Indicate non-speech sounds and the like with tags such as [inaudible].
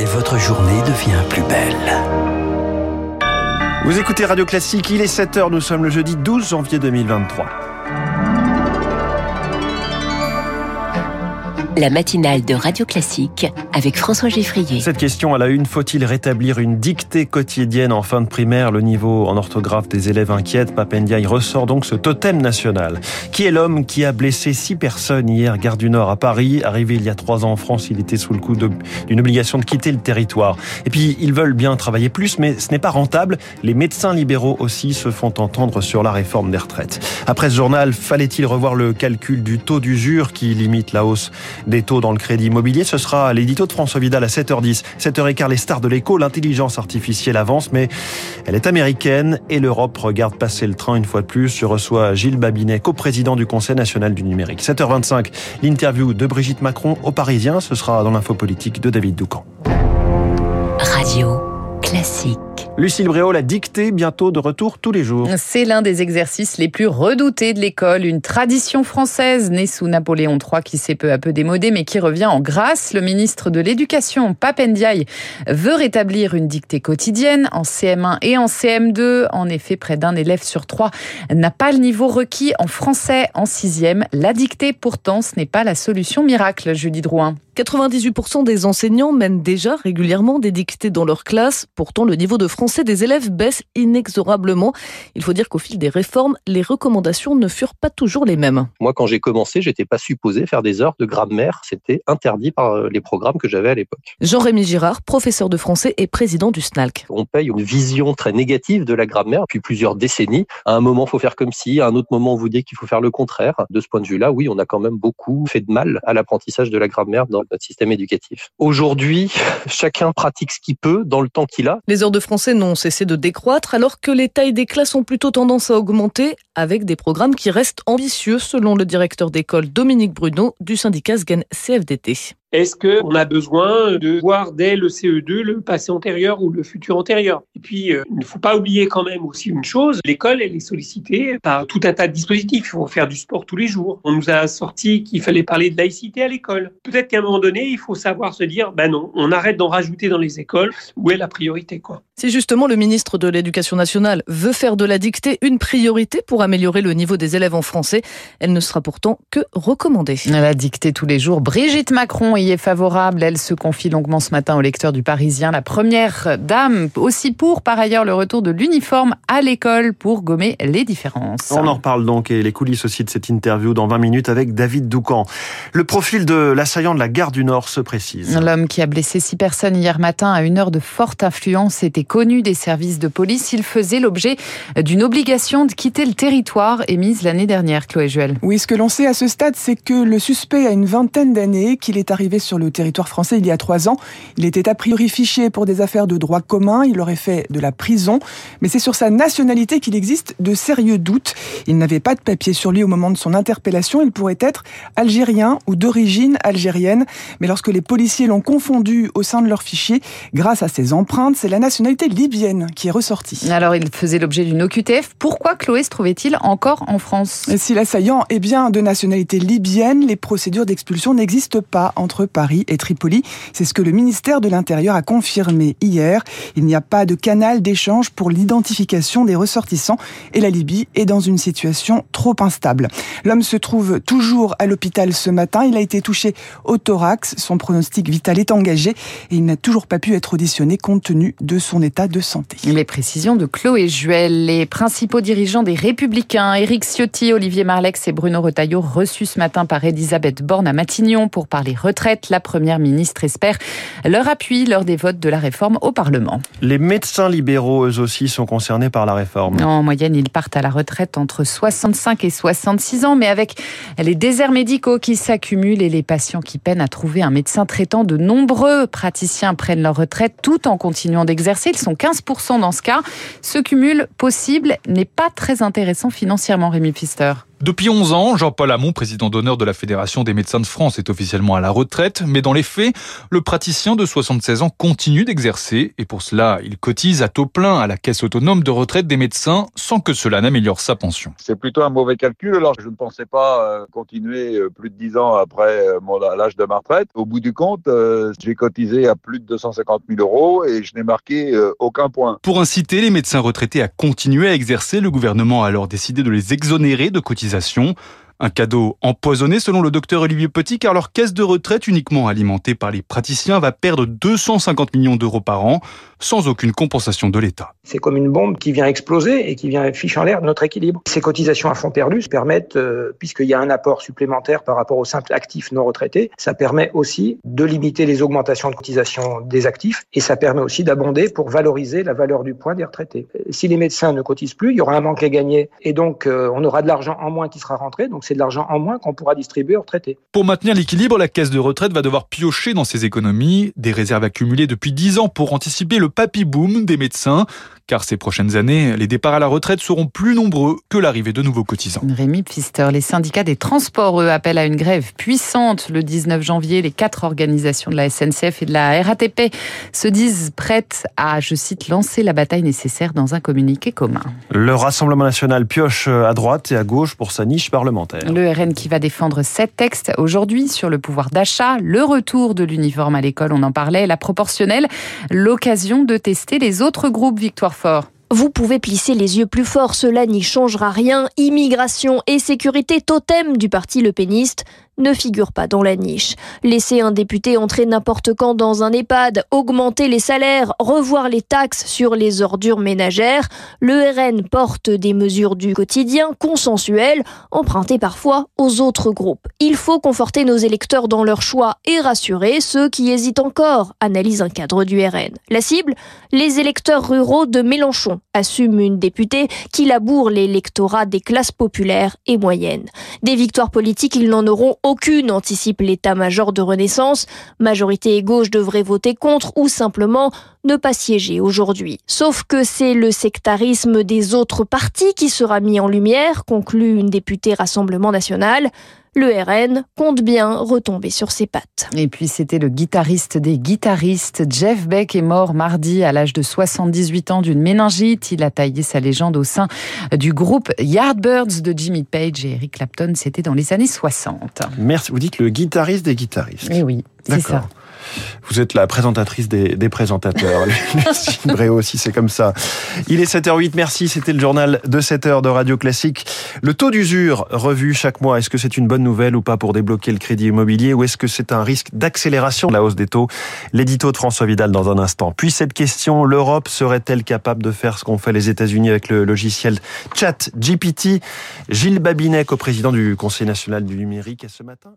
et votre journée devient plus belle. Vous écoutez Radio Classique, il est 7h, nous sommes le jeudi 12 janvier 2023. La matinale de Radio Classique avec François Geffrier. Cette question à la une, faut-il rétablir une dictée quotidienne en fin de primaire? Le niveau en orthographe des élèves inquiète. Papendiaï ressort donc ce totem national. Qui est l'homme qui a blessé six personnes hier, gare du Nord à Paris? Arrivé il y a trois ans en France, il était sous le coup d'une obligation de quitter le territoire. Et puis, ils veulent bien travailler plus, mais ce n'est pas rentable. Les médecins libéraux aussi se font entendre sur la réforme des retraites. Après ce journal, fallait-il revoir le calcul du taux d'usure qui limite la hausse des taux dans le crédit immobilier. Ce sera l'édito de François Vidal à 7h10. 7h15, les stars de l'écho. L'intelligence artificielle avance, mais elle est américaine et l'Europe regarde passer le train une fois de plus. Je reçois Gilles Babinet, coprésident du Conseil national du numérique. 7h25, l'interview de Brigitte Macron au Parisien. Ce sera dans l'info politique de David Doucan. Radio classique. Lucille Bréau, la dictée, bientôt de retour tous les jours. C'est l'un des exercices les plus redoutés de l'école, une tradition française née sous Napoléon III qui s'est peu à peu démodée mais qui revient en grâce. Le ministre de l'Éducation, Papendiaï, veut rétablir une dictée quotidienne en CM1 et en CM2. En effet, près d'un élève sur trois n'a pas le niveau requis en français en sixième. La dictée, pourtant, ce n'est pas la solution miracle, Julie Drouin. 98% des enseignants mènent déjà régulièrement des dictées dans leur classe. Pourtant, le niveau de français des élèves baisse inexorablement. Il faut dire qu'au fil des réformes, les recommandations ne furent pas toujours les mêmes. Moi, quand j'ai commencé, j'étais pas supposé faire des heures de grammaire. C'était interdit par euh, les programmes que j'avais à l'époque. Jean-Rémy Girard, professeur de français et président du SNALC. On paye une vision très négative de la grammaire depuis plusieurs décennies. À un moment, il faut faire comme si, à un autre moment, on vous dit qu'il faut faire le contraire. De ce point de vue-là, oui, on a quand même beaucoup fait de mal à l'apprentissage de la grammaire dans notre système éducatif. Aujourd'hui, [laughs] chacun pratique ce qu'il peut dans le temps qu'il a. Les heures de français n'ont cessé de décroître alors que les tailles des classes ont plutôt tendance à augmenter avec des programmes qui restent ambitieux selon le directeur d'école Dominique Bruno du syndicat SGEN CFDT. Est-ce qu'on a besoin de voir dès le CE2 le passé antérieur ou le futur antérieur? Et puis, euh, il ne faut pas oublier quand même aussi une chose, l'école, elle est sollicitée par tout un tas de dispositifs. Il faut faire du sport tous les jours. On nous a sorti qu'il fallait parler de laïcité à l'école. Peut-être qu'à un moment donné, il faut savoir se dire, ben non, on arrête d'en rajouter dans les écoles. Où est la priorité, quoi? Si justement le ministre de l'Éducation nationale veut faire de la dictée une priorité pour améliorer le niveau des élèves en français, elle ne sera pourtant que recommandée. La dictée tous les jours. Brigitte Macron est favorable. Elle se confie longuement ce matin au lecteur du Parisien. La première dame aussi pour, par ailleurs, le retour de l'uniforme à l'école pour gommer les différences. On en reparle donc et les coulisses aussi de cette interview dans 20 minutes avec David Doucan. Le profil de l'assaillant de la gare du Nord se précise. L'homme qui a blessé six personnes hier matin à une heure de forte influence était connu des services de police. Il faisait l'objet d'une obligation de quitter le territoire émise l'année dernière, Chloé Juel. Oui, ce que l'on sait à ce stade, c'est que le suspect a une vingtaine d'années, qu'il est arrivé sur le territoire français il y a trois ans. Il était a priori fiché pour des affaires de droit commun. Il aurait fait de la prison. Mais c'est sur sa nationalité qu'il existe de sérieux doutes. Il n'avait pas de papier sur lui au moment de son interpellation. Il pourrait être algérien ou d'origine algérienne. Mais lorsque les policiers l'ont confondu au sein de leur fichier, grâce à ses empreintes, c'est la nationalité libyenne qui est ressortie. Alors il faisait l'objet d'une OQTF. Pourquoi Chloé se trouvait-il encore en France? Si l'assaillant est bien de nationalité libyenne, les procédures d'expulsion n'existent pas entre Paris et Tripoli. C'est ce que le ministère de l'Intérieur a confirmé hier. Il n'y a pas de canal d'échange pour l'identification des ressortissants et la Libye est dans une situation trop instable. L'homme se trouve toujours à l'hôpital ce matin. Il a été touché au thorax. Son pronostic vital est engagé et il n'a toujours pas pu être auditionné compte tenu de son état de santé. Les précisions de Chloé Juel. Les principaux dirigeants des Républicains, Éric Ciotti, Olivier Marlex et Bruno Retailleau, reçus ce matin par Elisabeth Borne à Matignon pour parler retraite. La Première ministre espère leur appui lors des votes de la réforme au Parlement. Les médecins libéraux, eux aussi, sont concernés par la réforme. En moyenne, ils partent à la retraite entre 65 et 66 ans, mais avec les déserts médicaux qui s'accumulent et les patients qui peinent à trouver un médecin traitant, de nombreux praticiens prennent leur retraite tout en continuant d'exercer. Ils sont 15% dans ce cas. Ce cumul possible n'est pas très intéressant financièrement, Rémi Pfister. Depuis 11 ans, Jean-Paul Hamon, président d'honneur de la Fédération des médecins de France, est officiellement à la retraite, mais dans les faits, le praticien de 76 ans continue d'exercer et pour cela, il cotise à taux plein à la caisse autonome de retraite des médecins sans que cela n'améliore sa pension. C'est plutôt un mauvais calcul, alors je ne pensais pas euh, continuer euh, plus de 10 ans après euh, l'âge de ma retraite. Au bout du compte, j'ai cotisé à plus de 250 000 euros et je n'ai marqué aucun point. Pour inciter les médecins retraités à continuer à exercer, le gouvernement a alors décidé de les exonérer de cotisations privatisation un cadeau empoisonné selon le docteur Olivier Petit car leur caisse de retraite uniquement alimentée par les praticiens va perdre 250 millions d'euros par an sans aucune compensation de l'État. C'est comme une bombe qui vient exploser et qui vient ficher en l'air notre équilibre. Ces cotisations à fonds perdus permettent, euh, puisqu'il y a un apport supplémentaire par rapport aux simples actifs non retraités, ça permet aussi de limiter les augmentations de cotisations des actifs et ça permet aussi d'abonder pour valoriser la valeur du point des retraités. Si les médecins ne cotisent plus, il y aura un manque à gagner et donc euh, on aura de l'argent en moins qui sera rentré, c'est de l'argent en moins qu'on pourra distribuer aux retraités. Pour maintenir l'équilibre, la caisse de retraite va devoir piocher dans ses économies, des réserves accumulées depuis 10 ans pour anticiper le papy boom des médecins car ces prochaines années, les départs à la retraite seront plus nombreux que l'arrivée de nouveaux cotisants. Rémi Pfister, les syndicats des transports, eux, appellent à une grève puissante le 19 janvier. Les quatre organisations de la SNCF et de la RATP se disent prêtes à, je cite, lancer la bataille nécessaire dans un communiqué commun. Le Rassemblement national pioche à droite et à gauche pour sa niche parlementaire. Le RN qui va défendre sept textes aujourd'hui sur le pouvoir d'achat, le retour de l'uniforme à l'école, on en parlait, la proportionnelle, l'occasion de tester les autres groupes Victoire vous pouvez plisser les yeux plus fort, cela n'y changera rien. Immigration et sécurité totem du parti Le Péniste ne figure pas dans la niche. Laisser un député entrer n'importe quand dans un EHPAD, augmenter les salaires, revoir les taxes sur les ordures ménagères, le RN porte des mesures du quotidien consensuelles, empruntées parfois aux autres groupes. Il faut conforter nos électeurs dans leur choix et rassurer ceux qui hésitent encore, analyse un cadre du RN. La cible Les électeurs ruraux de Mélenchon, assume une députée qui laboure l'électorat des classes populaires et moyennes. Des victoires politiques, ils n'en auront aucune, anticipe l'état-major de Renaissance. Majorité et gauche devraient voter contre ou simplement ne pas siéger aujourd'hui. Sauf que c'est le sectarisme des autres partis qui sera mis en lumière, conclut une députée Rassemblement national le RN compte bien retomber sur ses pattes. Et puis c'était le guitariste des guitaristes. Jeff Beck est mort mardi à l'âge de 78 ans d'une méningite. Il a taillé sa légende au sein du groupe Yardbirds de Jimmy Page et Eric Clapton. C'était dans les années 60. Merci. Vous dites le guitariste des guitaristes. Eh oui, c'est ça. Vous êtes la présentatrice des, des présentateurs. [laughs] [laughs] Lucine Bréau aussi, c'est comme ça. Il est 7h08, merci. C'était le journal de 7h de Radio Classique. Le taux d'usure revu chaque mois, est-ce que c'est une bonne nouvelle ou pas pour débloquer le crédit immobilier ou est-ce que c'est un risque d'accélération de la hausse des taux? L'édito de François Vidal dans un instant. Puis cette question, l'Europe serait-elle capable de faire ce qu'ont fait les États-Unis avec le logiciel Chat GPT Gilles Babinet, co-président du Conseil national du numérique, ce matin